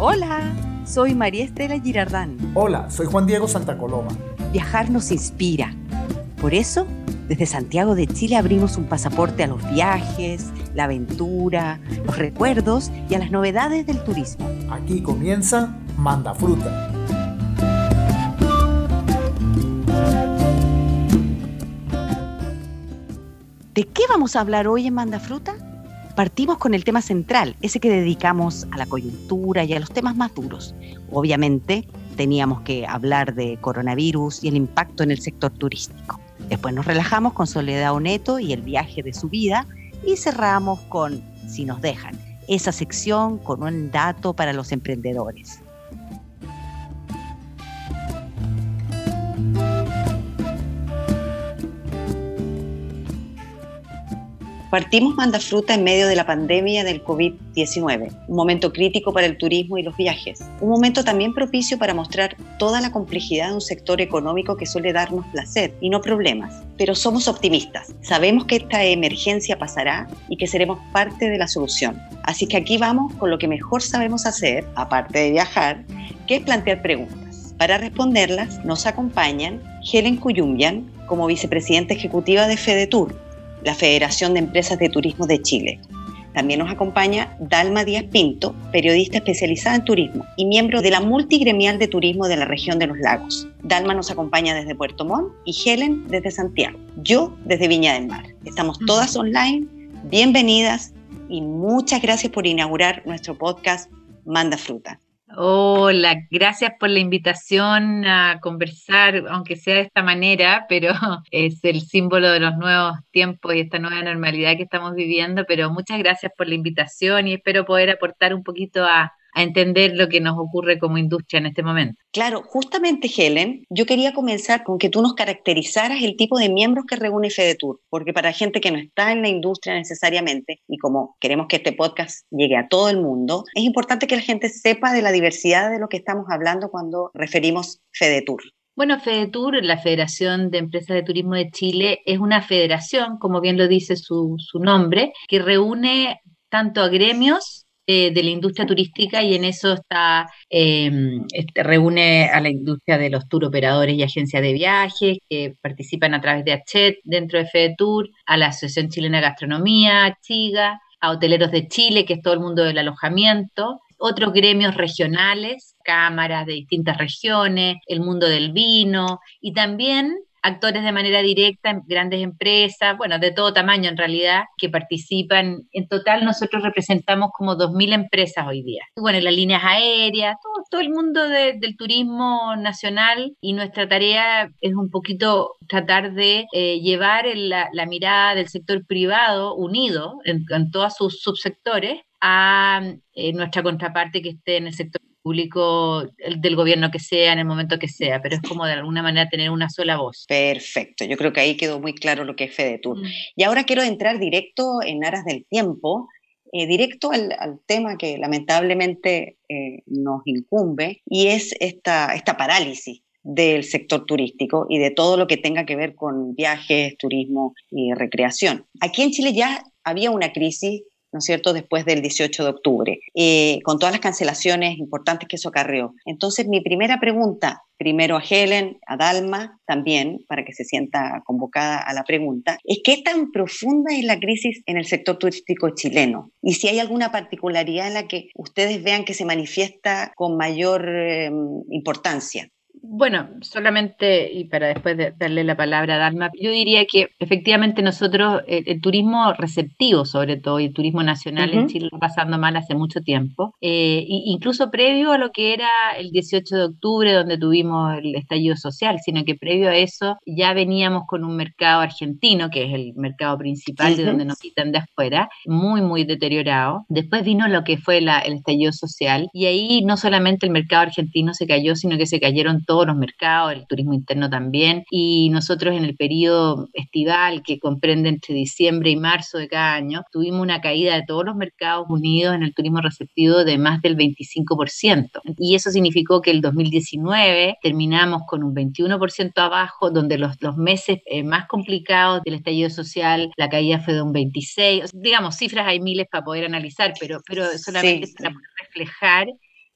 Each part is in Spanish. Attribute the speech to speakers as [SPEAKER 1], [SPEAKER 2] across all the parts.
[SPEAKER 1] Hola, soy María Estela Girardán.
[SPEAKER 2] Hola, soy Juan Diego Santa Coloma.
[SPEAKER 1] Viajar nos inspira. Por eso, desde Santiago de Chile abrimos un pasaporte a los viajes, la aventura, los recuerdos y a las novedades del turismo.
[SPEAKER 2] Aquí comienza Manda Fruta.
[SPEAKER 1] ¿De qué vamos a hablar hoy en Manda Fruta? Partimos con el tema central, ese que dedicamos a la coyuntura y a los temas más duros. Obviamente teníamos que hablar de coronavirus y el impacto en el sector turístico. Después nos relajamos con Soledad Oneto y el viaje de su vida y cerramos con Si nos dejan, esa sección con un dato para los emprendedores. Partimos Manda Fruta en medio de la pandemia del COVID-19, un momento crítico para el turismo y los viajes, un momento también propicio para mostrar toda la complejidad de un sector económico que suele darnos placer y no problemas. Pero somos optimistas, sabemos que esta emergencia pasará y que seremos parte de la solución. Así que aquí vamos con lo que mejor sabemos hacer, aparte de viajar, que es plantear preguntas. Para responderlas nos acompañan Helen Cuyumbian como vicepresidenta ejecutiva de FedeTour, la Federación de Empresas de Turismo de Chile. También nos acompaña Dalma Díaz Pinto, periodista especializada en turismo y miembro de la multigremial de turismo de la región de los lagos. Dalma nos acompaña desde Puerto Montt y Helen desde Santiago. Yo desde Viña del Mar. Estamos todas online. Bienvenidas y muchas gracias por inaugurar nuestro podcast Manda Fruta.
[SPEAKER 3] Hola, gracias por la invitación a conversar, aunque sea de esta manera, pero es el símbolo de los nuevos tiempos y esta nueva normalidad que estamos viviendo, pero muchas gracias por la invitación y espero poder aportar un poquito a, a entender lo que nos ocurre como industria en este momento.
[SPEAKER 1] Claro, justamente Helen, yo quería comenzar con que tú nos caracterizaras el tipo de miembros que reúne FedeTour, porque para gente que no está en la industria necesariamente, y como queremos que este podcast llegue a todo el mundo, es importante que la gente sepa de la diversidad de lo que estamos hablando cuando referimos FedeTour.
[SPEAKER 3] Bueno, FedeTour, la Federación de Empresas de Turismo de Chile, es una federación, como bien lo dice su, su nombre, que reúne tanto a gremios eh, de la industria turística y en eso está em, este, reúne a la industria de los tour operadores y agencias de viajes que participan a través de ACHET dentro de FEDETUR, a la Asociación Chilena de Gastronomía, CHIGA, a Hoteleros de Chile, que es todo el mundo del alojamiento, otros gremios regionales, cámaras de distintas regiones, el mundo del vino y también actores de manera directa en grandes empresas, bueno, de todo tamaño en realidad, que participan. En total nosotros representamos como 2.000 empresas hoy día. Bueno, las líneas aéreas, todo, el mundo del turismo nacional y nuestra tarea es un poquito tratar de eh, llevar la, mirada del sector privado unido en, todos sus subsectores a eh, nuestra contraparte que esté en el sector público del gobierno que sea, en el momento que sea, pero es como de alguna manera tener una sola voz.
[SPEAKER 1] Perfecto, yo creo que ahí quedó muy claro lo que es FEDETUR. Mm. Y ahora quiero entrar directo en aras del tiempo, eh, directo al, tema que lamentablemente eh, nos incumbe, y es esta, esta parálisis del sector turístico y de todo lo que tenga que ver con viajes, turismo y recreación. Aquí en Chile ya había una crisis ¿no es cierto?, después del 18 de octubre, eh, con todas las cancelaciones importantes que eso acarreó. Entonces, mi primera pregunta, primero a Helen, a Dalma también, para que se sienta convocada a la pregunta, es qué tan profunda es la crisis en el sector turístico chileno y si hay alguna particularidad en la que ustedes vean que se manifiesta con mayor eh, importancia.
[SPEAKER 3] Bueno, solamente, y para después darle la palabra a Dalma, yo diría que efectivamente nosotros, el, turismo receptivo sobre todo, y el turismo nacional en Chile está pasando mal hace mucho tiempo, eh, incluso previo a lo que era el 18 de octubre, donde tuvimos el estallido social, sino que previo a eso ya veníamos con un mercado argentino, que es el mercado principal de donde nos quitan de afuera, muy, muy deteriorado. Después vino lo que fue el estallido social, y ahí no solamente el mercado argentino se cayó, sino que se cayeron todos los mercados, el turismo interno también, y nosotros en el periodo estival que comprende entre diciembre y marzo de cada año, tuvimos una caída de todos los mercados unidos en el turismo receptivo de más del 25%. Y eso significó que el 2019 terminamos con un 21% abajo, donde los, los meses eh, más complicados del estallido social, la caída fue de un 26%. Digamos, cifras hay miles para poder analizar, pero, pero solamente para reflejar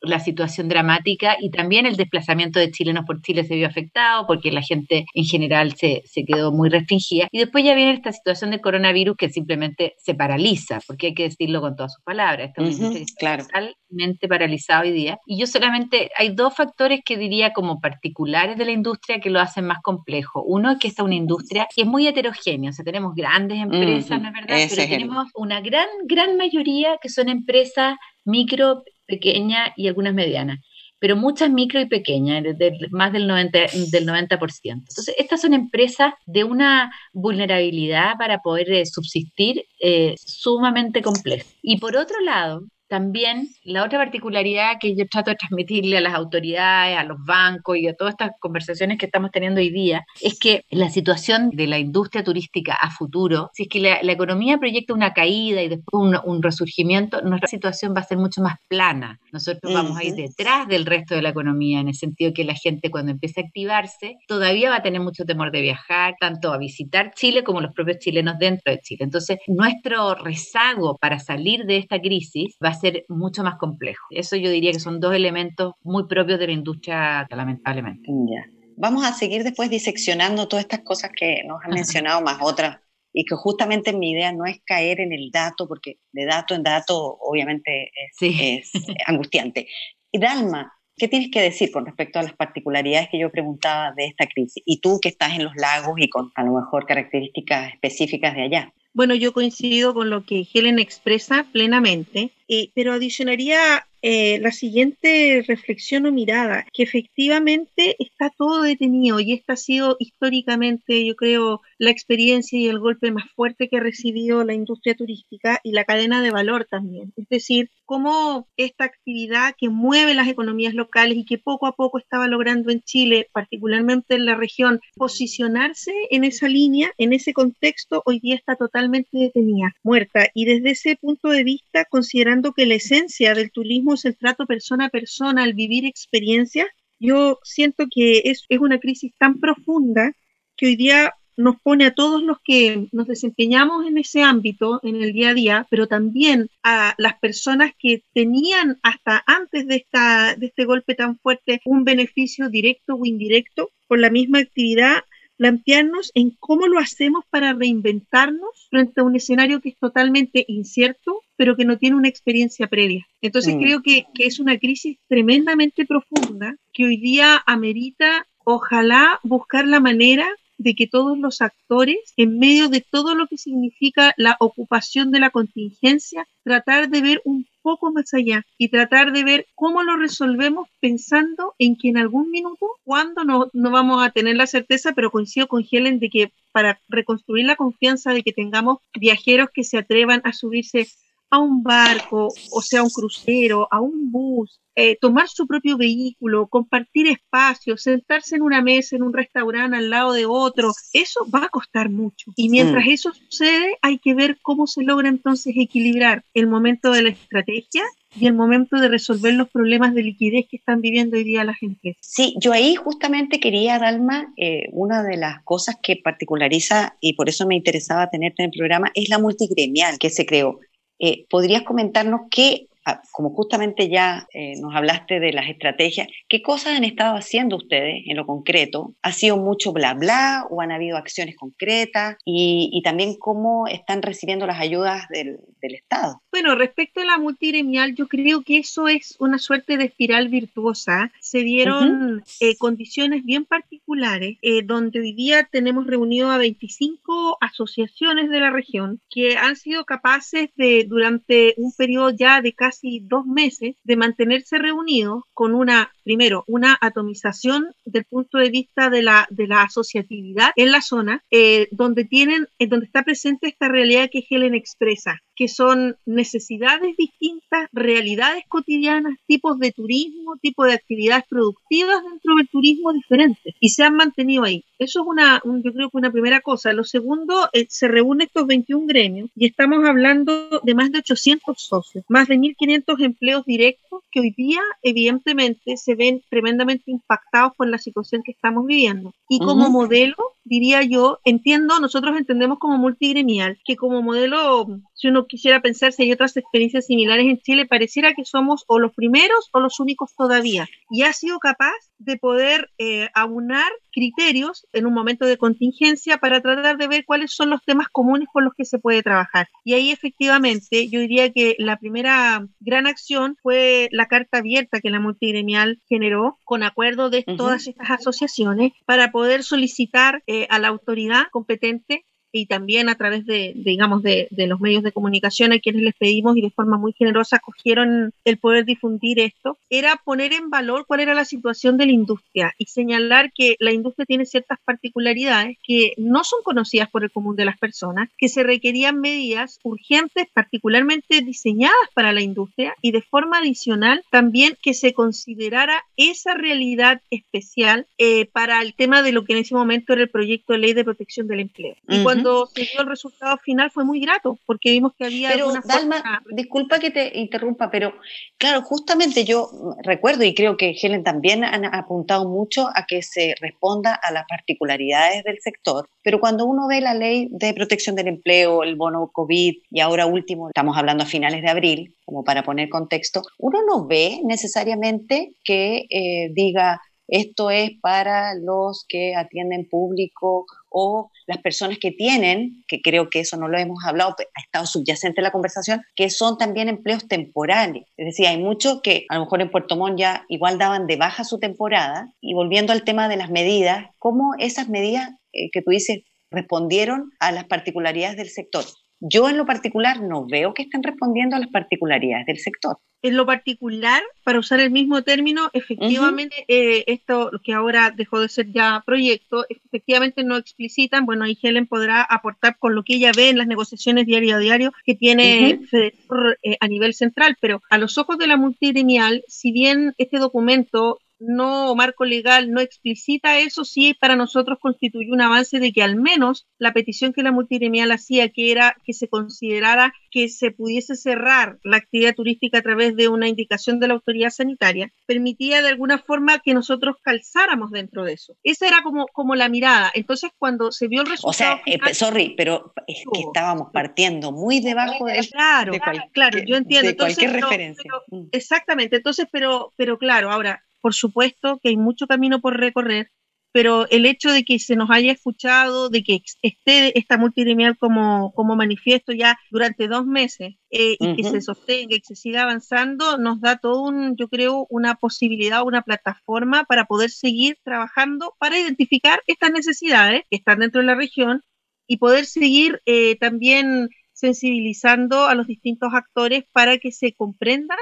[SPEAKER 3] la situación dramática y también el desplazamiento de chilenos por Chile se vio afectado porque la gente en general se, se quedó muy restringida. Y después ya viene esta situación de coronavirus que simplemente se paraliza, porque hay que decirlo con todas sus palabras. Esta es una claro. totalmente paralizada hoy día. Y yo solamente, hay dos factores que diría como particulares de la industria que lo hacen más complejo. Uno es que esta es una industria que es muy heterogénea, o sea, tenemos grandes empresas, ¿no es verdad? Pero tenemos una gran, gran mayoría que son empresas micro, pequeñas y algunas medianas pero muchas micro y pequeñas, más del 90%, del 90%. Entonces, estas son empresas de una vulnerabilidad para poder eh, subsistir eh, sumamente compleja. Y por otro lado, también la otra particularidad que yo trato de transmitirle a las autoridades, a los bancos y a todas estas conversaciones que estamos teniendo hoy día, es que la situación de la industria turística a futuro, si es que la, economía proyecta una caída y después un, resurgimiento, nuestra situación va a ser mucho más plana. Nosotros vamos a ir detrás del resto de la economía, en el sentido que la gente cuando empiece a activarse todavía va a tener mucho temor de viajar, tanto a visitar Chile como los propios chilenos dentro de Chile. Entonces, nuestro rezago para salir de esta crisis va a ser mucho más complejo. Eso yo diría que son dos elementos muy propios de la industria, lamentablemente.
[SPEAKER 1] Ya. Vamos a seguir después diseccionando todas estas cosas que nos han mencionado, más otras, y que justamente mi idea no es caer en el dato, porque de dato en dato obviamente es, es angustiante. Y Dalma, ¿qué tienes que decir con respecto a las particularidades que yo preguntaba de esta crisis? Y tú que estás en los lagos y con a lo mejor características específicas de allá.
[SPEAKER 4] Bueno, yo coincido con lo que Helen expresa plenamente, eh, pero adicionaría eh, la siguiente reflexión o mirada, que efectivamente está todo detenido y esta ha sido históricamente, yo creo, la experiencia y el golpe más fuerte que ha recibido la industria turística y la cadena de valor también. Es decir, cómo esta actividad que mueve las economías locales y que poco a poco estaba logrando en Chile, particularmente en la región, posicionarse en esa línea, en ese contexto, hoy día está totalmente detenida, muerta. Y desde ese punto de vista, considerando que la esencia del turismo el trato persona a persona, al vivir experiencias, yo siento que es, es una crisis tan profunda que hoy día nos pone a todos los que nos desempeñamos en ese ámbito, en el día a día, pero también a las personas que tenían hasta antes de, esta, de este golpe tan fuerte un beneficio directo o indirecto por la misma actividad, plantearnos en cómo lo hacemos para reinventarnos frente a un escenario que es totalmente incierto, pero que no tiene una experiencia previa. Entonces mm. creo que, que es una crisis tremendamente profunda que hoy día amerita, ojalá, buscar la manera de que todos los actores, en medio de todo lo que significa la ocupación de la contingencia, tratar de ver un poco más allá y tratar de ver cómo lo resolvemos pensando en que en algún minuto, cuando no, no vamos a tener la certeza, pero coincido con Helen de que para reconstruir la confianza de que tengamos viajeros que se atrevan a subirse a un barco, o sea, un crucero, a un bus, eh, tomar su propio vehículo, compartir espacios, sentarse en una mesa, en un restaurante al lado de otro, eso va a costar mucho. Y mientras mm. eso sucede, hay que ver cómo se logra entonces equilibrar el momento de la estrategia y el momento de resolver los problemas de liquidez que están viviendo hoy día las empresas.
[SPEAKER 1] Sí, yo ahí justamente quería, Dalma, eh, una de las cosas que particulariza y por eso me interesaba tenerte en el programa es la multigremial que se creó. Eh, ¿Podrías comentarnos qué como justamente ya eh, nos hablaste de las estrategias, ¿qué cosas han estado haciendo ustedes en lo concreto? ¿Ha sido mucho bla bla o han habido acciones concretas? Y, también cómo están recibiendo las ayudas del, Estado.
[SPEAKER 4] Bueno, respecto a la multiremial, yo creo que eso es una suerte de espiral virtuosa. Se dieron eh, condiciones bien particulares, eh, donde hoy día tenemos reunido a 25 asociaciones de la región que han sido capaces de, durante un periodo ya de casi casi dos meses de mantenerse reunidos con una, primero, una atomización del punto de vista de la, de la asociatividad en la zona, eh, donde tienen, en donde está presente esta realidad que Helen expresa, que son necesidades distintas, realidades cotidianas, tipos de turismo, tipos de actividades productivas dentro del turismo diferentes y se han mantenido ahí. Eso es una, yo creo que una primera cosa. Lo segundo, eh, se reúnen estos 21 gremios y estamos hablando de más de 800 socios, más de 1.500 empleos directos que hoy día evidentemente se ven tremendamente impactados por la situación que estamos viviendo. Y como modelo, diría yo, entiendo, nosotros entendemos como multigremial que como modelo si uno quisiera pensar si hay otras experiencias similares en Chile, pareciera que somos o los primeros o los únicos todavía. Y ha sido capaz de poder eh, aunar criterios en un momento de contingencia para tratar de ver cuáles son los temas comunes con los que se puede trabajar. Y ahí efectivamente yo diría que la primera gran acción fue la carta abierta que la multigremial generó con acuerdo de todas estas asociaciones para poder solicitar eh, a la autoridad competente y también a través de, digamos, de, los medios de comunicación a quienes les pedimos y de forma muy generosa cogieron el poder difundir esto, era poner en valor cuál era la situación de la industria y señalar que la industria tiene ciertas particularidades que no son conocidas por el común de las personas, que se requerían medidas urgentes, particularmente diseñadas para la industria y de forma adicional también que se considerara esa realidad especial eh, para el tema de lo que en ese momento era el proyecto de ley de protección del empleo. Y cuando cuando se dio el resultado final fue muy grato, porque vimos que había...
[SPEAKER 1] Pero Dalma, disculpa que te interrumpa, pero claro, justamente yo recuerdo y creo que Helen también han apuntado mucho a que se responda a las particularidades del sector, pero cuando uno ve la ley de protección del empleo, el bono COVID y ahora último, estamos hablando a finales de abril, como para poner contexto, uno no ve necesariamente que eh, diga esto es para los que atienden público o las personas que tienen, que creo que eso no lo hemos hablado, ha estado subyacente en la conversación, que son también empleos temporales. Es decir, hay muchos que a lo mejor en Puerto Montt ya igual daban de baja su temporada. Y volviendo al tema de las medidas, ¿cómo esas medidas eh, que tú dices respondieron a las particularidades del sector? Yo en lo particular no veo que estén respondiendo a las particularidades del sector.
[SPEAKER 4] En lo particular, para usar el mismo término, efectivamente, eh, esto que ahora dejó de ser ya proyecto, efectivamente no explicitan, bueno, ahí Helen podrá aportar con lo que ella ve en las negociaciones diario a diario que tiene eh, a nivel central, pero a los ojos de la multiremial, si bien este documento no marco legal no explicita eso, sí para nosotros constituye un avance de que al menos la petición que la multiremial hacía, que era que se considerara que se pudiese cerrar la actividad turística a través de una indicación de la autoridad sanitaria, permitía de alguna forma que nosotros calzáramos dentro de eso. Esa era como, como la mirada. Entonces, cuando se vio el resultado...
[SPEAKER 1] O sea, eh, sorry, pero es que estábamos partiendo muy debajo de,
[SPEAKER 4] claro, claro, yo entiendo.
[SPEAKER 1] cualquier referencia.
[SPEAKER 4] Mm. exactamente, entonces, pero, pero claro, ahora por supuesto que hay mucho camino por recorrer, pero el hecho de que se nos haya escuchado, de que esté esta multiremial como, como manifiesto ya durante dos meses eh, y que se sostenga y que se siga avanzando, nos da todo un, yo creo, una posibilidad, una plataforma para poder seguir trabajando para identificar estas necesidades que están dentro de la región y poder seguir eh, también sensibilizando a los distintos actores para que se comprendan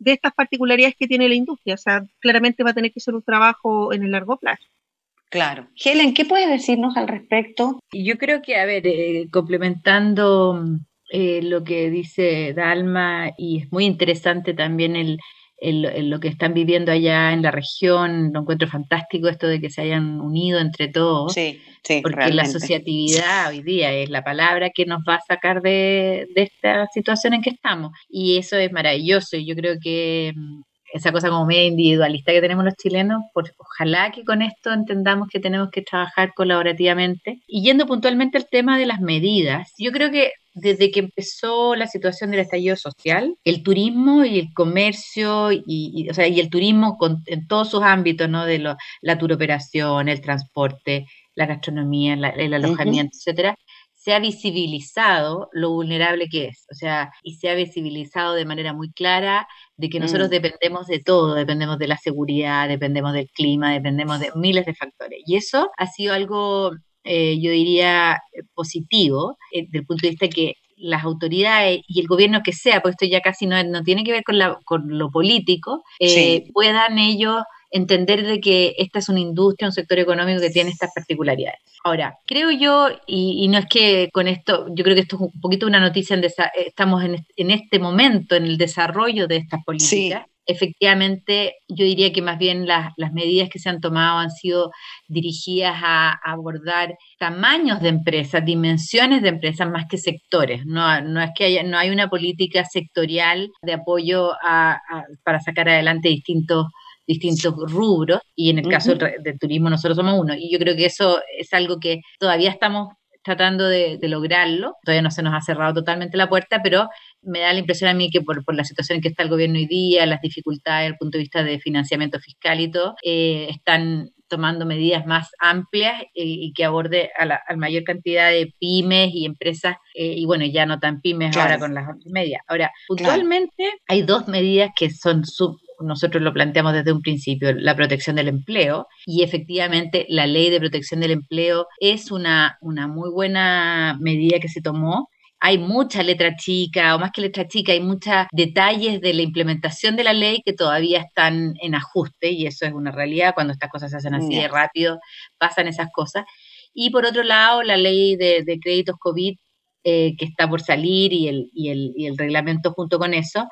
[SPEAKER 4] de estas particularidades que tiene la industria. O sea, claramente va a tener que ser un trabajo en el largo plazo.
[SPEAKER 1] Claro. Helen, ¿qué puedes decirnos al respecto?
[SPEAKER 3] Yo creo que, a ver, eh, complementando eh, lo que dice Dalma, y es muy interesante también el, lo que están viviendo allá en la región, lo encuentro fantástico esto de que se hayan unido entre todos.
[SPEAKER 1] Sí
[SPEAKER 3] porque la asociatividad hoy día es la palabra que nos va a sacar de, esta situación en que estamos. Y eso es maravilloso. Y yo creo que mm, esa cosa como media individualista que tenemos los chilenos, pues ojalá que con esto entendamos que tenemos que trabajar colaborativamente. Y yendo puntualmente al tema de las medidas, yo creo que desde que empezó la situación del estallido social, el turismo y el comercio, y, o sea, y el turismo en todos sus ámbitos, ¿no? De la turoperación, el transporte, la gastronomía, el alojamiento, etcétera, se ha visibilizado lo vulnerable que es, o sea, y se ha visibilizado de manera muy clara de que nosotros mm. dependemos de todo, dependemos de la seguridad, dependemos del clima, dependemos de miles de factores. Y eso ha sido algo, eh, yo diría, positivo, eh, desde el punto de vista que las autoridades y el gobierno que sea, porque esto ya casi no, no tiene que ver con, la, con lo político, eh, puedan ellos entender de que esta es una industria, un sector económico que tiene estas particularidades. Ahora, creo yo, y, no es que con esto, yo creo que esto es un poquito una noticia, en estamos en, este momento en el desarrollo de estas políticas. Efectivamente, yo diría que más bien las, medidas que se han tomado han sido dirigidas a, abordar tamaños de empresas, dimensiones de empresas más que sectores. No, no es que haya, no hay una política sectorial de apoyo para sacar adelante distintos distintos rubros y en el caso del, turismo nosotros somos uno. Y yo creo que eso es algo que todavía estamos tratando de, lograrlo. Todavía no se nos ha cerrado totalmente la puerta, pero me da la impresión a mí que por, la situación en que está el gobierno hoy día, las dificultades desde el punto de vista de financiamiento fiscal y todo, eh, están tomando medidas más amplias eh, y que aborde a la mayor cantidad de pymes y empresas, eh, y bueno, ya no tan pymes ahora con las medias. Ahora, puntualmente hay dos medidas que son sub, nosotros lo planteamos desde un principio, la protección del empleo, y efectivamente la ley de protección del empleo es una, una muy buena medida que se tomó hay mucha letra chica, o más que letra chica, hay muchos detalles de la implementación de la ley que todavía están en ajuste, y eso es una realidad, cuando estas cosas se hacen así de rápido, pasan esas cosas. Y por otro lado, la ley de, créditos COVID, eh, que está por salir, y el, y el, y el reglamento junto con eso,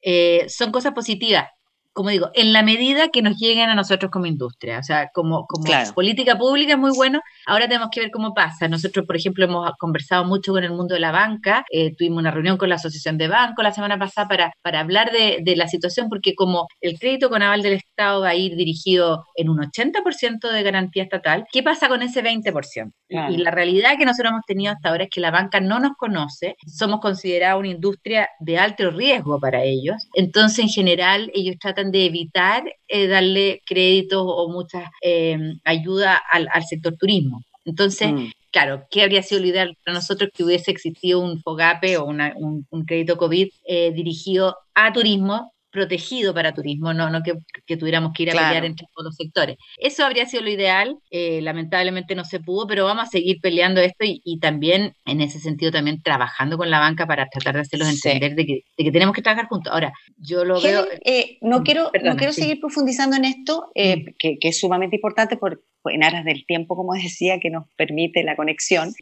[SPEAKER 3] eh, son cosas positivas. Como digo, en la medida que nos lleguen a nosotros como industria, o sea, como, como política pública es muy bueno, ahora tenemos que ver cómo pasa. Nosotros, por ejemplo, hemos conversado mucho con el mundo de la banca, eh, tuvimos una reunión con la Asociación de Bancos la semana pasada para, para hablar de, de, la situación, porque como el crédito con aval del Estado va a ir dirigido en un 80% de garantía estatal, ¿qué pasa con ese 20%? Y la realidad que nosotros hemos tenido hasta ahora es que la banca no nos conoce, somos considerados una industria de alto riesgo para ellos, entonces en general ellos tratan de evitar eh, darle créditos o mucha eh, ayuda al, sector turismo. Entonces, mm. claro, ¿qué habría sido lo ideal para nosotros que hubiese existido un FOGAPE o un, un, crédito COVID eh, dirigido a turismo protegido para turismo, no, no que, tuviéramos que ir a pelear entre todos los sectores. Eso habría sido lo ideal, eh, lamentablemente no se pudo, pero vamos a seguir peleando esto y, también en ese sentido también trabajando con la banca para tratar de hacerlos entender de, que, tenemos que trabajar juntos. Ahora, yo lo veo...
[SPEAKER 1] Eh, no, mm, quiero, no quiero seguir profundizando en esto, eh, mm. que, que, es sumamente importante por, en aras del tiempo, como decía, que nos permite la conexión.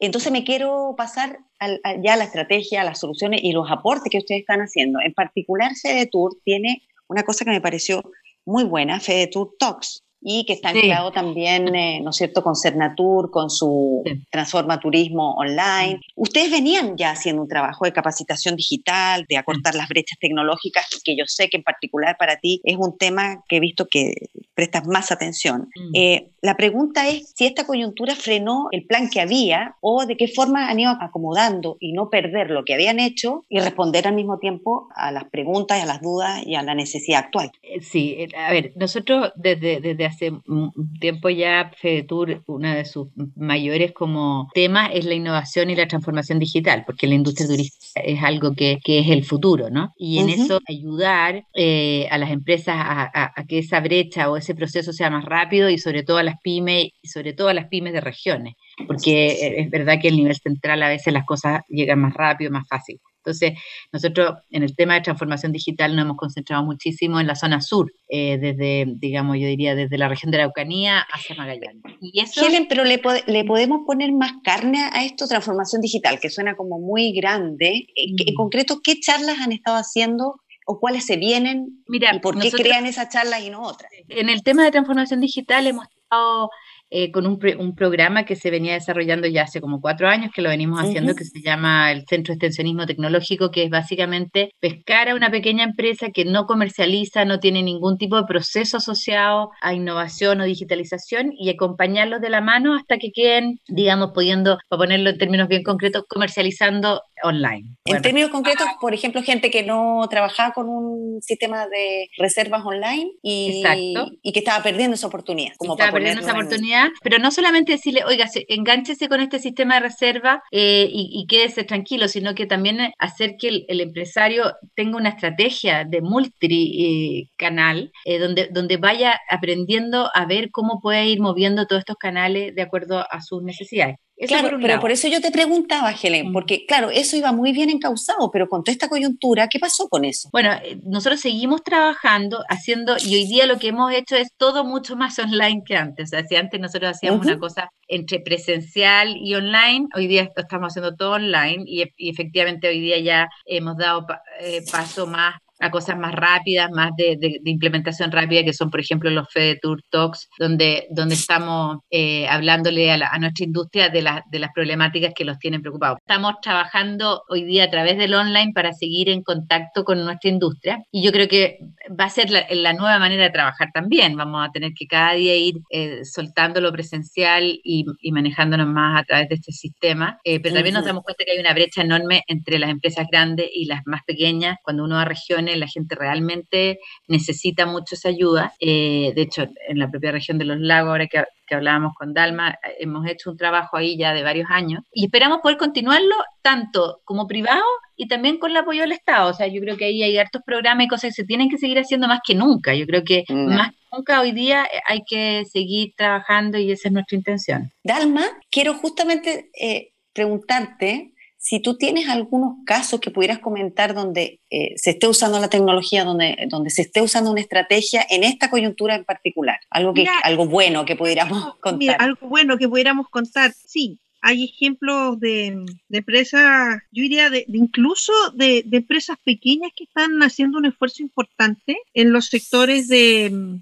[SPEAKER 1] Entonces me quiero pasar ya a la estrategia, a las soluciones y los aportes que ustedes están haciendo. En particular, FedeTour tiene una cosa que me pareció muy buena, FedeTour Talks, y que está anclado también, eh, ¿no es cierto?, con Cernatur, con su Transforma Turismo Online. Ustedes venían ya haciendo un trabajo de capacitación digital, de acortar las brechas tecnológicas, que yo sé que en particular para ti es un tema que he visto que prestas más atención. Mm. Eh, la pregunta es si esta coyuntura frenó el plan que había o de qué forma han ido acomodando y no perder lo que habían hecho y responder al mismo tiempo a las preguntas a las dudas y a la necesidad actual.
[SPEAKER 3] Eh, sí, a ver, nosotros desde, desde hace tiempo ya FEDETUR, uno de sus mayores como temas es la innovación y la transformación digital, porque la industria turística es algo que, que es el futuro, ¿no? Y en eso ayudar eh, a las empresas a, que esa brecha o ese proceso sea más rápido y sobre todo a las pymes y sobre todo a las pymes de regiones, porque es verdad que el nivel central a veces las cosas llegan más rápido, más fácil. Entonces, nosotros en el tema de transformación digital nos hemos concentrado muchísimo en la zona sur, eh, desde, digamos, yo diría, desde la región de la Araucanía hacia Magallanes.
[SPEAKER 1] Y eso... Helen, pero le, le, podemos poner más carne a esto, transformación digital, que suena como muy grande. En, mm. concreto, ¿qué charlas han estado haciendo o cuáles se vienen Mira, y por qué crean esas charlas y no otras.
[SPEAKER 3] En el tema de transformación digital hemos estado eh, con un, un, programa que se venía desarrollando ya hace como cuatro años, que lo venimos haciendo, que se llama el Centro de Extensionismo Tecnológico, que es básicamente pescar a una pequeña empresa que no comercializa, no tiene ningún tipo de proceso asociado a innovación o digitalización y acompañarlos de la mano hasta que queden, digamos, pudiendo, para ponerlo en términos bien concretos, comercializando online.
[SPEAKER 1] En términos concretos, por ejemplo, gente que no trabajaba con un sistema de reservas online y, y que estaba perdiendo esa oportunidad.
[SPEAKER 3] Como estaba perdiendo esa oportunidad, pero no solamente decirle, oiga, engánchese con este sistema de reserva eh, y, quédese tranquilo, sino que también hacer que el, empresario tenga una estrategia de multicanal eh, donde, donde vaya aprendiendo a ver cómo puede ir moviendo todos estos canales de acuerdo a sus necesidades
[SPEAKER 1] claro, pero por eso yo te preguntaba, Helen, mm. porque claro, eso iba muy bien encausado, pero con toda esta coyuntura, ¿qué pasó con eso?
[SPEAKER 3] Bueno, eh, nosotros seguimos trabajando, haciendo, y hoy día lo que hemos hecho es todo mucho más online que antes. O sea, si antes nosotros hacíamos una cosa entre presencial y online, hoy día estamos haciendo todo online y, efectivamente hoy día ya hemos dado eh, paso más a cosas más rápidas, más de, implementación rápida, que son, por ejemplo, los Fed Tour Talks, donde, donde estamos eh, hablándole a, nuestra industria de, de las problemáticas que los tienen preocupados. Estamos trabajando hoy día a través del online para seguir en contacto con nuestra industria y yo creo que va a ser la, nueva manera de trabajar también. Vamos a tener que cada día ir eh, soltando lo presencial y, manejándonos más a través de este sistema. Eh, pero también nos damos cuenta que hay una brecha enorme entre las empresas grandes y las más pequeñas. Cuando uno va a regiones, la gente realmente necesita mucho esa ayuda. Eh, de hecho, en la propia región de los lagos, ahora que, que hablábamos con Dalma, hemos hecho un trabajo ahí ya de varios años y esperamos poder continuarlo tanto como privado y también con el apoyo del Estado. O sea, yo creo que ahí hay hartos programas y cosas que se tienen que seguir haciendo más que nunca. Yo creo que mm. más que nunca hoy día hay que seguir trabajando y esa es nuestra intención.
[SPEAKER 1] Dalma, quiero justamente eh, preguntarte si tú tienes algunos casos que pudieras comentar donde eh, se esté usando la tecnología, donde, donde se esté usando una estrategia en esta coyuntura en particular. Algo, que, algo bueno que pudiéramos contar. Mira,
[SPEAKER 4] algo bueno que pudiéramos contar, sí hay ejemplos de, empresas, yo diría, de, incluso de, empresas pequeñas que están haciendo un esfuerzo importante en los sectores de,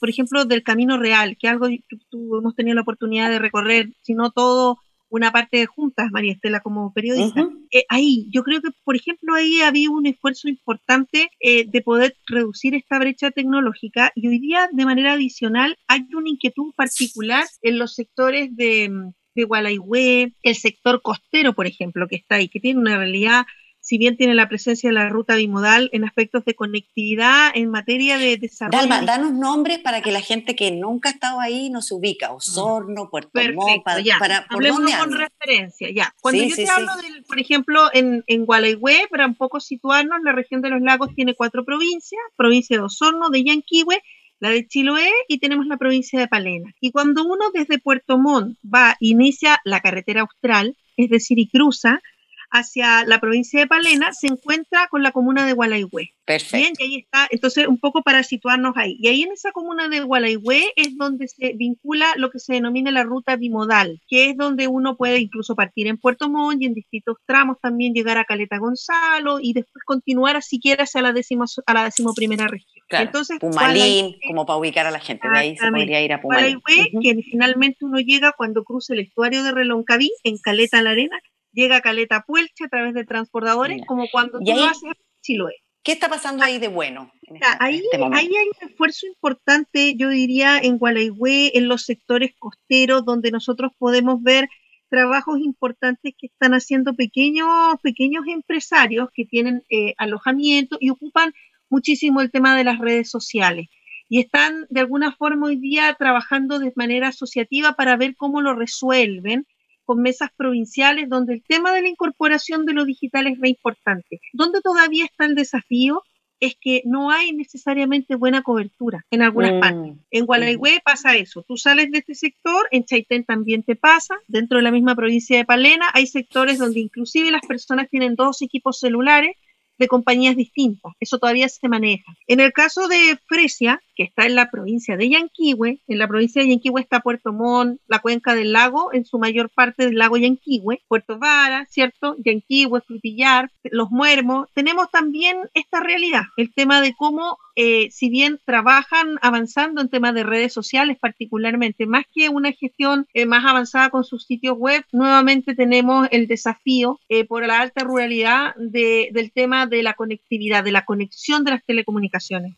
[SPEAKER 4] por ejemplo, del camino real, que algo hemos tenido la oportunidad de recorrer, si no todo, una parte de juntas, María Estela, como periodista. Eh, ahí, yo creo que, por ejemplo, ahí había un esfuerzo importante eh, de poder reducir esta brecha tecnológica y hoy día, de manera adicional, hay una inquietud particular en los sectores de de Gualaihue, el sector costero, por ejemplo, que está ahí, que tiene una realidad, si bien tiene la presencia de la ruta bimodal en aspectos de conectividad, en materia de desarrollo.
[SPEAKER 1] Dalma, danos nombres para que la gente que nunca ha estado ahí no se ubica, Osorno, Puerto Montt, para,
[SPEAKER 4] ya.
[SPEAKER 1] para
[SPEAKER 4] ¿por Hablemos con referencia, ya. Cuando yo te hablo, del, por ejemplo, en, en Gualaihue, para un poco situarnos, la región de los lagos tiene cuatro provincias, provincia de Osorno, de Yanquihue, la de Chiloé y tenemos la provincia de Palena. Y cuando uno desde Puerto Montt va, inicia la carretera austral, es decir, y cruza, hacia la provincia de Palena, se encuentra con la comuna de Gualaihue.
[SPEAKER 1] Perfecto.
[SPEAKER 4] Bien, y ahí está, entonces un poco para situarnos ahí. Y ahí en esa comuna de Gualaihue es donde se vincula lo que se denomina la ruta bimodal, que es donde uno puede incluso partir en Puerto Montt y en distintos tramos también llegar a Caleta Gonzalo y después continuar siquiera hacia la décima, a la decimoprimera región.
[SPEAKER 1] Entonces, Pumalín, como para ubicar a la gente, de ahí se podría ir a Pumalín.
[SPEAKER 4] que finalmente uno llega cuando cruza el estuario de Reloncaví, en Caleta la Arena, llega a Caleta Puelche a través de transportadores, como cuando tú lo haces Chiloé.
[SPEAKER 1] ¿Qué está pasando ahí de bueno?
[SPEAKER 4] Este, ahí, este ahí, hay un esfuerzo importante, yo diría, en Gualaihue, en los sectores costeros, donde nosotros podemos ver trabajos importantes que están haciendo pequeños, pequeños empresarios que tienen eh, alojamiento y ocupan muchísimo el tema de las redes sociales. Y están de alguna forma hoy día trabajando de manera asociativa para ver cómo lo resuelven con mesas provinciales donde el tema de la incorporación de lo digital es muy importante. Donde todavía está el desafío es que no hay necesariamente buena cobertura en algunas mm. partes. En Gualaihue pasa eso. Tú sales de este sector, en Chaitén también te pasa. Dentro de la misma provincia de Palena hay sectores donde inclusive las personas tienen dos equipos celulares de compañías distintas. Eso todavía se maneja. En el caso de Fresia, que está en la provincia de Yanquihue, en la provincia de Yanquihue está Puerto Montt, la cuenca del lago, en su mayor parte del lago Yanquihue, Puerto Vara, ¿cierto? Yanquihue, Frutillar, Los Muermos. Tenemos también esta realidad, el tema de cómo eh, si bien trabajan avanzando en temas de redes sociales particularmente, más que una gestión eh, más avanzada con sus sitios web, nuevamente tenemos el desafío eh, por la alta ruralidad del tema de la conectividad, de la conexión de las telecomunicaciones.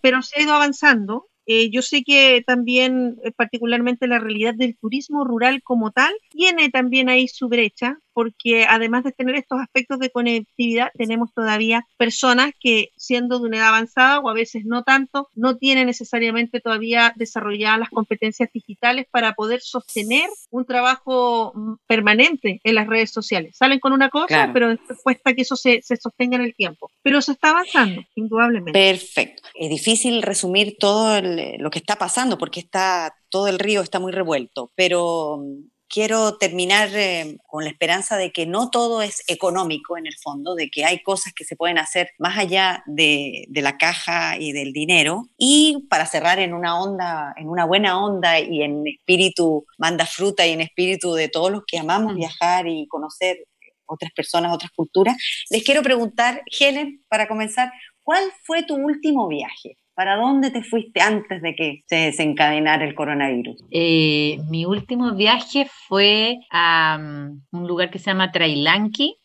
[SPEAKER 4] Pero se ha ido avanzando. yo sé que también, particularmente la realidad del turismo rural como tal, tiene también ahí su brecha, porque además de tener estos aspectos de conectividad, tenemos todavía personas que siendo de una edad avanzada o a veces no tanto, no tienen necesariamente todavía desarrolladas las competencias digitales para poder sostener un trabajo mm, permanente en las redes sociales. Salen con una cosa, pero cuesta que eso se, se sostenga en el tiempo. Pero se está avanzando, indudablemente.
[SPEAKER 1] Perfecto. Es difícil resumir todo lo que está pasando porque está todo el río está muy revuelto, pero mm, quiero terminar eh, con la esperanza de que no todo es económico en el fondo, de que hay cosas que se pueden hacer más allá de, la caja y del dinero. Y para cerrar en una onda, en una buena onda y en espíritu manda fruta y en espíritu de todos los que amamos viajar y conocer otras personas, otras culturas, les quiero preguntar, Helen, para comenzar, ¿cuál fue tu último viaje? ¿Para dónde te fuiste antes de que se desencadenara el coronavirus?
[SPEAKER 3] Eh, mi último viaje fue a um, un lugar que se llama Trailanqui,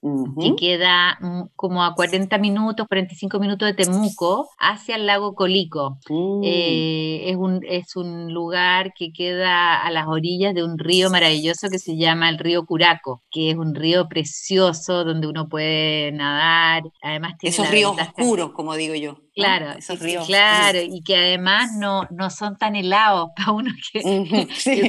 [SPEAKER 3] que queda mm, como a 40 minutos, 45 minutos de Temuco, hacia el lago Colico. Mm. Eh, es, un, es un lugar que queda a las orillas de un río maravilloso que se llama el río Curaco, que es un río precioso donde uno puede nadar. Además tiene
[SPEAKER 1] Esos ríos oscuros, como digo yo.
[SPEAKER 3] Claro, esos ríos. Claro, y que además no, no son tan helados para uno que,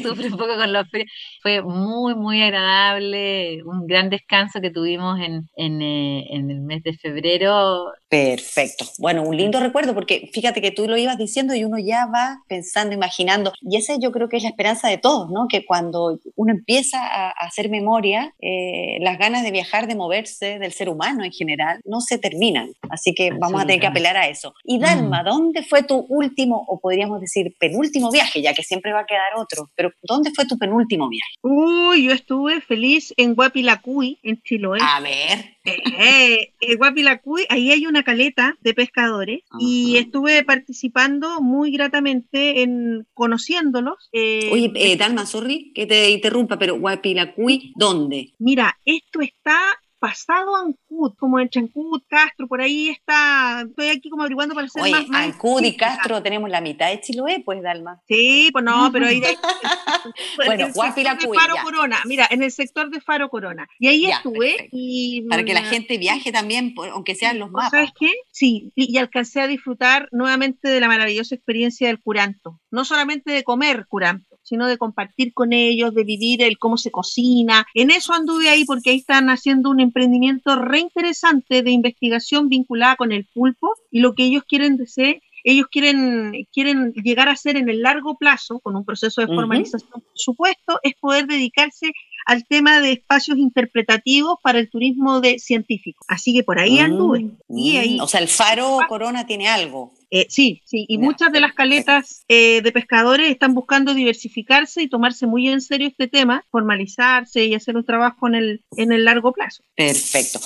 [SPEAKER 3] sufre un poco con los fríos. Fue muy, muy agradable, un gran descanso que tuvimos en, en, eh, en el mes de febrero.
[SPEAKER 1] Perfecto. Bueno, un lindo recuerdo, porque fíjate que tú lo ibas diciendo y uno ya va pensando, imaginando. Y esa yo creo que es la esperanza de todos, ¿no? Que cuando uno empieza a, hacer memoria, eh, las ganas de viajar, de moverse, del ser humano en general, no se terminan. Así que vamos a tener que apelar a eso. Y Dalma, mm. ¿dónde fue tu último, o podríamos decir penúltimo viaje, ya que siempre va a quedar otro, pero ¿dónde fue tu penúltimo viaje?
[SPEAKER 4] Uy, yo estuve feliz en Guapilacuy, en Chiloé.
[SPEAKER 1] A ver.
[SPEAKER 4] Eh, eh, Guapilacuy, ahí hay una caleta de pescadores y estuve participando muy gratamente en conociéndolos.
[SPEAKER 1] Eh, Oye, eh, Dalma, sorry que te interrumpa, pero Guapilacuy, ¿dónde?
[SPEAKER 4] Mira, esto está pasado Ancud, como en Chancud, Castro, por ahí está, estoy aquí como averiguando para ser
[SPEAKER 1] Oye,
[SPEAKER 4] más, más
[SPEAKER 1] Ancud y Castro tenemos la mitad de Chiloé, pues, Dalma.
[SPEAKER 4] Sí, pues no, pero ahí... De,
[SPEAKER 1] bueno,
[SPEAKER 4] Guapiracuy, Faro Corona, mira, en el sector de Faro Corona. Y ahí estuve y...
[SPEAKER 1] Para que la gente viaje también, aunque sean los mapas.
[SPEAKER 4] ¿Sabes qué? Sí, y, y alcancé a disfrutar nuevamente de la maravillosa experiencia del curanto. No solamente de comer curanto, sino de compartir con ellos, de vivir el cómo se cocina. En eso anduve ahí porque ahí están haciendo un emprendimiento reinteresante de investigación vinculada con el pulpo y lo que ellos quieren decir ellos quieren, quieren llegar a ser en el largo plazo, con un proceso de formalización, por supuesto, es poder dedicarse al tema de espacios interpretativos para el turismo de científico. Así que por ahí anduve.
[SPEAKER 1] Mm, y ahí, o sea, el faro Corona tiene algo.
[SPEAKER 4] Eh, sí, sí, y muchas de las caletas eh, de pescadores están buscando diversificarse y tomarse muy en serio este tema, formalizarse y hacer un trabajo en el, en el largo plazo.
[SPEAKER 1] Perfecto.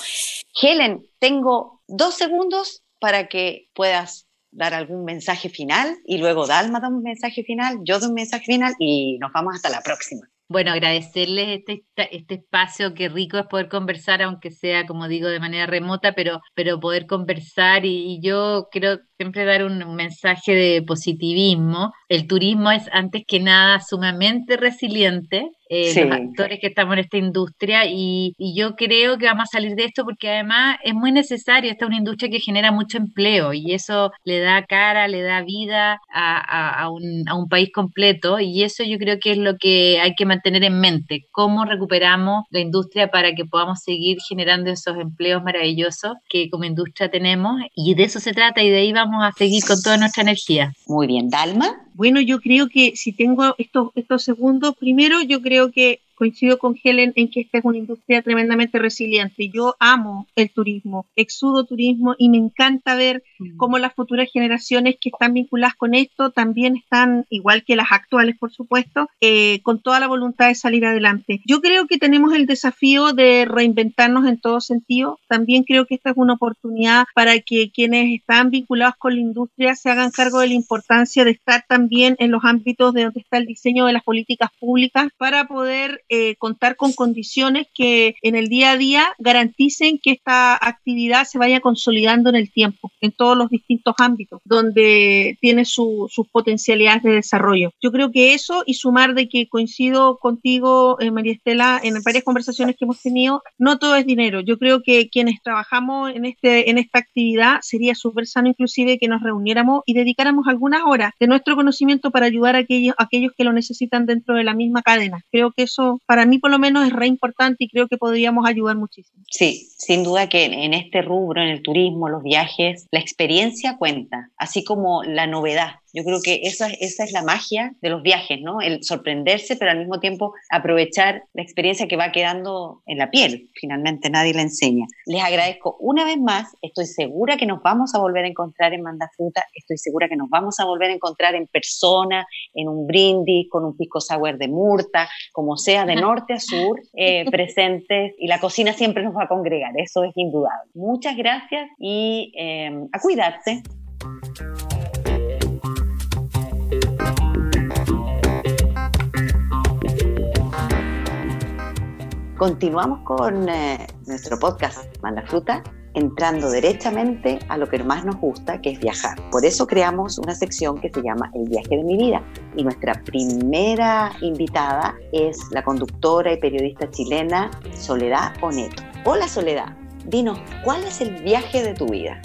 [SPEAKER 1] Helen, tengo dos segundos para que puedas dar algún mensaje final y luego Dalma da un mensaje final, yo doy un mensaje final y nos vamos hasta la próxima.
[SPEAKER 3] Bueno, agradecerles este, este espacio, qué rico es poder conversar, aunque sea, como digo, de manera remota, pero, pero poder conversar y, y yo quiero siempre dar un mensaje de positivismo. El turismo es antes que nada sumamente resiliente, eh, los actores que estamos en esta industria y, yo creo que vamos a salir de esto porque además es muy necesario, esta es una industria que genera mucho empleo y eso le da cara, le da vida a, un, a un país completo y eso yo creo que es lo que hay que mantener en mente, cómo recuperamos la industria para que podamos seguir generando esos empleos maravillosos que como industria tenemos y de eso se trata y de ahí vamos a seguir con toda nuestra energía.
[SPEAKER 1] Muy bien, Dalma.
[SPEAKER 4] Bueno, yo creo que si tengo estos, estos segundos, primero yo creo que coincido con Helen en que esta es una industria tremendamente resiliente. Yo amo el turismo, exudo turismo y me encanta ver mm. cómo las futuras generaciones que están vinculadas con esto también están, igual que las actuales, por supuesto, eh, con toda la voluntad de salir adelante. Yo creo que tenemos el desafío de reinventarnos en todo sentido. También creo que esta es una oportunidad para que quienes están vinculados con la industria se hagan cargo de la importancia de estar también en los ámbitos de donde está el diseño de las políticas públicas para poder eh, contar con condiciones que en el día a día garanticen que esta actividad se vaya consolidando en el tiempo, en todos los distintos ámbitos donde tiene sus potencialidades de desarrollo. Yo creo que eso y sumar de que coincido contigo, eh, María Estela, en varias conversaciones que hemos tenido, no todo es dinero. Yo creo que quienes trabajamos en, este, en esta actividad sería súper sano inclusive que nos reuniéramos y dedicáramos algunas horas de nuestro conocimiento para ayudar a aquellos, aquellos que lo necesitan dentro de la misma cadena. Creo que eso para mí por lo menos es re importante y creo que podríamos ayudar muchísimo.
[SPEAKER 1] Sí, sin duda que en este rubro, en el turismo, los viajes, la experiencia cuenta, así como la novedad. Yo creo que esa, esa es la magia de los viajes, ¿no? El sorprenderse, pero al mismo tiempo aprovechar la experiencia que va quedando en la piel. Finalmente nadie la enseña. Les agradezco una vez más. Estoy segura que nos vamos a volver a encontrar en Mandafruta. Estoy segura que nos vamos a volver a encontrar en persona, en un brindis, con un pisco sour de murta, como sea, de norte a sur, eh, presentes. Y la cocina siempre nos va a congregar. Eso es indudable. Muchas gracias y eh, a cuidarse. Continuamos con eh, nuestro podcast Manda Fruta, entrando derechamente a lo que más nos gusta, que es viajar. Por eso creamos una sección que se llama El viaje de mi vida. Y nuestra primera invitada es la conductora y periodista chilena Soledad Oneto. Hola Soledad, dinos, ¿cuál es el viaje de tu vida?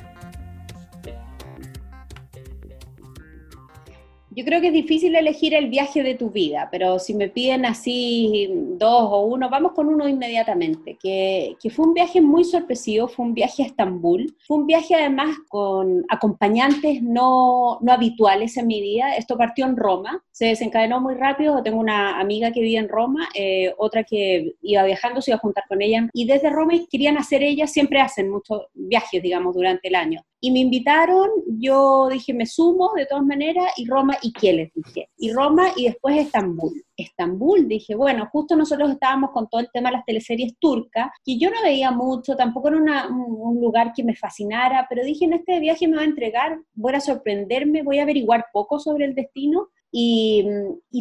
[SPEAKER 5] Yo creo que es difícil elegir el viaje de tu vida, pero si me piden así dos o uno, vamos con uno inmediatamente, que, que, fue un viaje muy sorpresivo, fue un viaje a Estambul, fue un viaje además con acompañantes no, no habituales en mi vida, esto partió en Roma, se desencadenó muy rápido, tengo una amiga que vive en Roma, eh, otra que iba viajando, se iba a juntar con ella, y desde Roma querían hacer ellas, siempre hacen muchos viajes, digamos, durante el año. Y me invitaron, yo dije, me sumo de todas maneras, y Roma, ¿y qué les dije? Y Roma y después Estambul. Estambul, dije, bueno, justo nosotros estábamos con todo el tema de las teleseries turcas, que yo no veía mucho, tampoco era un lugar que me fascinara, pero dije, en este viaje me va a entregar, voy a sorprenderme, voy a averiguar poco sobre el destino y,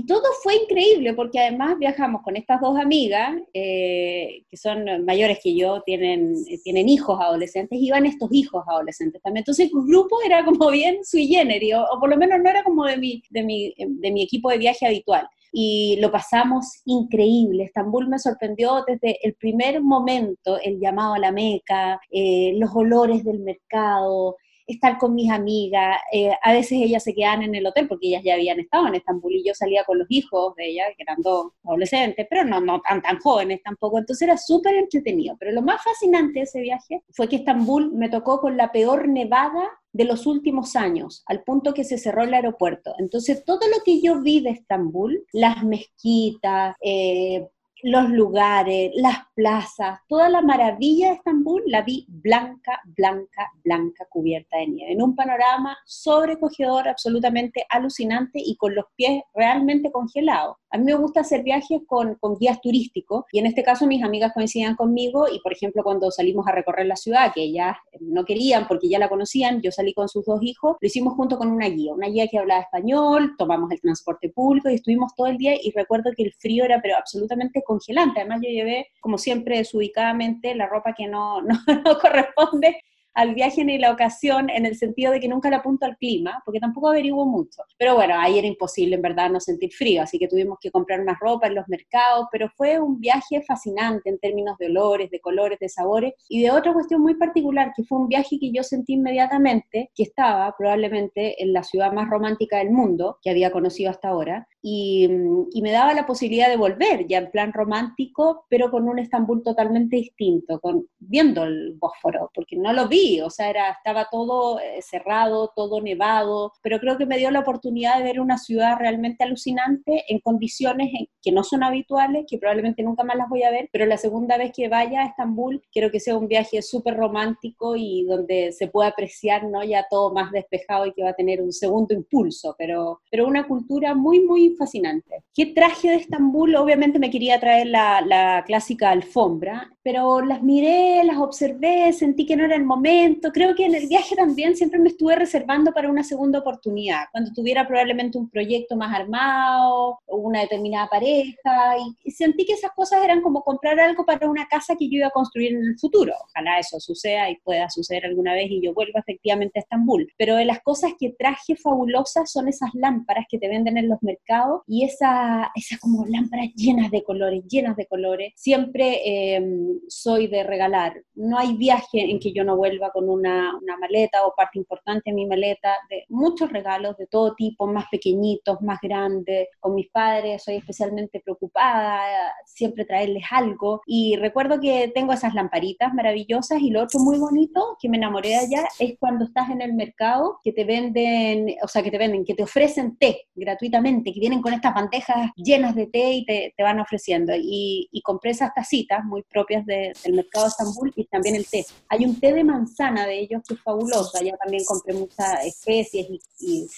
[SPEAKER 5] todo fue increíble porque además viajamos con estas dos amigas, eh, que son mayores que yo, tienen, tienen hijos adolescentes, iban estos hijos adolescentes también. Entonces el grupo era como bien sui generis, o, o por lo menos no era como de mi, de, mi, de mi equipo de viaje habitual y lo pasamos increíble. Estambul me sorprendió desde el primer momento, el llamado a la Meca, eh, los olores del mercado, estar con mis amigas. Eh, a veces ellas se quedaban en el hotel porque ellas ya habían estado en Estambul y yo salía con los hijos de ellas, que eran dos adolescentes, pero no, tan, tan jóvenes tampoco. Entonces era súper entretenido. Pero lo más fascinante de ese viaje fue que Estambul me tocó con la peor nevada de los últimos años, al punto que se cerró el aeropuerto. Entonces, todo lo que yo vi de Estambul, las mezquitas, eh, los lugares, las plazas, toda la maravilla de Estambul la vi blanca, blanca, blanca, cubierta de nieve, en un panorama sobrecogedor, absolutamente alucinante y con los pies realmente congelados. A mí me gusta hacer viajes con, con, guías turísticos y en este caso mis amigas coincidían conmigo y por ejemplo cuando salimos a recorrer la ciudad, que ellas no querían porque ya la conocían, yo salí con sus dos hijos, lo hicimos junto con una guía, una guía que hablaba español, tomamos el transporte público y estuvimos todo el día y recuerdo que el frío era pero absolutamente congelante, además yo llevé como siempre desubicadamente la ropa que no, no, no corresponde al viaje ni la ocasión en el sentido de que nunca le apunto al clima, porque tampoco averiguo mucho. Pero bueno, ahí era imposible en verdad no sentir frío, así que tuvimos que comprar más ropa en los mercados, pero fue un viaje fascinante en términos de olores, de colores, de sabores y de otra cuestión muy particular, que fue un viaje que yo sentí inmediatamente que estaba probablemente en la ciudad más romántica del mundo que había conocido hasta ahora y, y me daba la posibilidad de volver ya en plan romántico, pero con un Estambul totalmente distinto, con, viendo el Bósforo, porque no lo vi o sea, era, estaba todo eh, cerrado, todo nevado, pero creo que me dio la oportunidad de ver una ciudad realmente alucinante en condiciones que no son habituales, que probablemente nunca más las voy a ver, pero la segunda vez que vaya a Estambul, quiero que sea un viaje súper romántico y donde se pueda apreciar, ¿no? Ya todo más despejado y que va a tener un segundo impulso, pero, pero una cultura muy, muy fascinante. ¿Qué traje de Estambul? Obviamente me quería traer la, la clásica alfombra, pero las miré, las observé, sentí que no era el momento, Creo que en el viaje también siempre me estuve reservando para una segunda oportunidad, cuando tuviera probablemente un proyecto más armado o una determinada pareja. Y, sentí que esas cosas eran como comprar algo para una casa que yo iba a construir en el futuro. Ojalá eso suceda y pueda suceder alguna vez y yo vuelva efectivamente a Estambul. Pero de las cosas que traje fabulosas son esas lámparas que te venden en los mercados y esas esa como lámparas llenas de colores, llenas de colores. Siempre eh, soy de regalar. No hay viaje en que yo no vuelva con una, una, maleta o parte importante de mi maleta de muchos regalos de todo tipo, más pequeñitos, más grandes. Con mis padres soy especialmente preocupada, siempre traerles algo. Y recuerdo que tengo esas lamparitas maravillosas y lo otro muy bonito que me enamoré de allá es cuando estás en el mercado que te venden, o sea, que te venden, que te ofrecen té gratuitamente, que vienen con estas bandejas llenas de té y te, van ofreciendo. Y, y, compré esas tacitas muy propias del mercado de Estambul y también el té. Hay un té de manzana de ellos que es fabulosa. Ya también compré muchas especies y,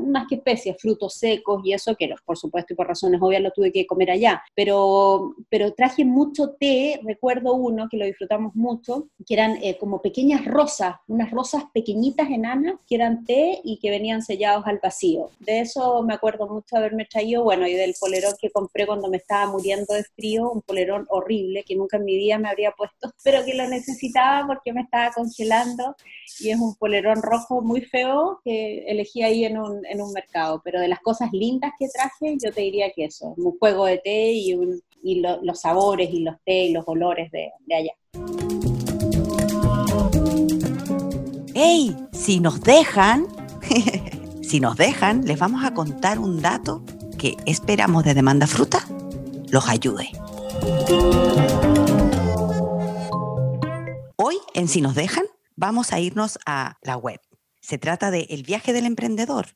[SPEAKER 5] más que especias, frutos secos y eso, que por supuesto y por razones obvias lo tuve que comer allá, pero, pero traje mucho té, recuerdo uno que lo disfrutamos mucho, que eran eh, como pequeñas rosas, unas rosas pequeñitas enanas que eran té y que venían sellados al vacío. De eso me acuerdo mucho haberme traído, bueno, y del polerón que compré cuando me estaba muriendo de frío, un polerón horrible que nunca en mi vida me habría puesto, pero que lo necesitaba porque me estaba congelando y es un polerón rojo muy feo que elegí ahí en un, en un mercado, pero de las cosas lindas que traje, yo te diría que eso, un juego de té y, un, y los sabores y los té y los olores de, de allá.
[SPEAKER 1] ¡Hey! Si nos dejan, si nos dejan, les vamos a contar un dato que esperamos de Demanda Fruta los ayude. Hoy, en Si nos dejan, vamos a irnos a la web. Se trata de El viaje del emprendedor.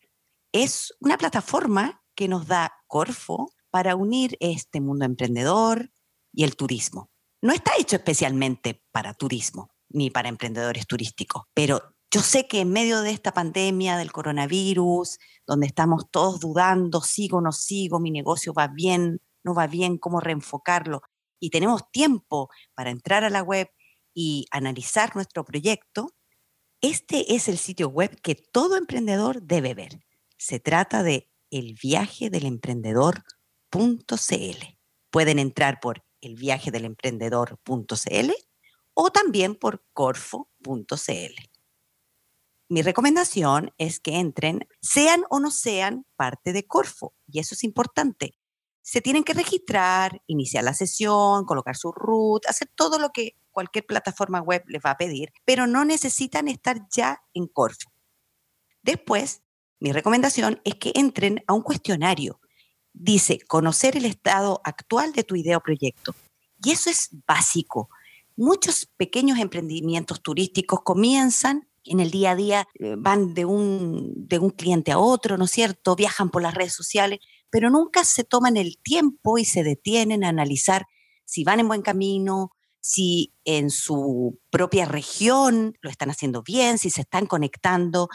[SPEAKER 1] Es una plataforma que nos da Corfo para unir este mundo emprendedor y el turismo. No está hecho especialmente para turismo ni para emprendedores turísticos, pero yo sé que en medio de esta pandemia del coronavirus, donde estamos todos dudando, sigo o no sigo, mi negocio va bien, no va bien, cómo reenfocarlo, y tenemos tiempo para entrar a la web y analizar nuestro proyecto, este es el sitio web que todo emprendedor debe ver. Se trata de elviajedelemprendedor.cl. Pueden entrar por elviajedelemprendedor.cl o también por corfo.cl. Mi recomendación es que entren, sean o no sean parte de Corfo, y eso es importante. Se tienen que registrar, iniciar la sesión, colocar su root, hacer todo lo que cualquier plataforma web les va a pedir, pero no necesitan estar ya en Corfo. Después, mi recomendación es que entren a un cuestionario. Dice, conocer el estado actual de tu idea o proyecto. Y eso es básico. Muchos pequeños emprendimientos turísticos comienzan en el día a día, eh, van de un, de un cliente a otro, ¿no es cierto? Viajan por las redes sociales, pero nunca se toman el tiempo y se detienen a analizar si van en buen camino, si en su propia región lo están haciendo bien, si se están conectando.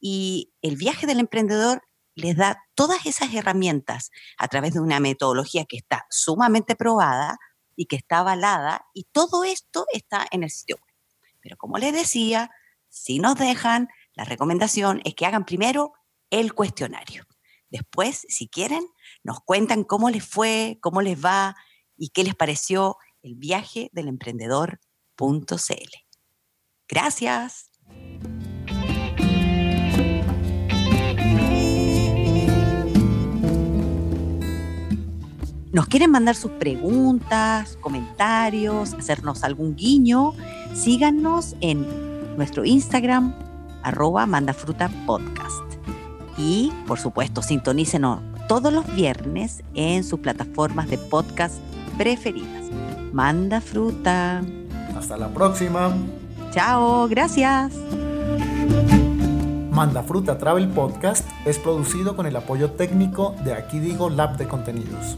[SPEAKER 1] Y el viaje del emprendedor les da todas esas herramientas a través de una metodología que está sumamente probada y que está avalada, y todo esto está en el sitio web. Pero como les decía, si nos dejan, la recomendación es que hagan primero el cuestionario. Después, si quieren, nos cuentan cómo les fue, cómo les va y qué les pareció el viaje del emprendedor.cl. Gracias. ¿Nos quieren mandar sus preguntas, comentarios, hacernos algún guiño? Síganos en nuestro Instagram, arroba mandafrutapodcast. Y, por supuesto, sintonícenos todos los viernes en sus plataformas de podcast preferidas. Manda fruta.
[SPEAKER 2] Hasta la próxima.
[SPEAKER 1] Chao, gracias.
[SPEAKER 2] Manda Fruta Travel Podcast es producido con el apoyo técnico de Aquí Digo Lab de Contenidos.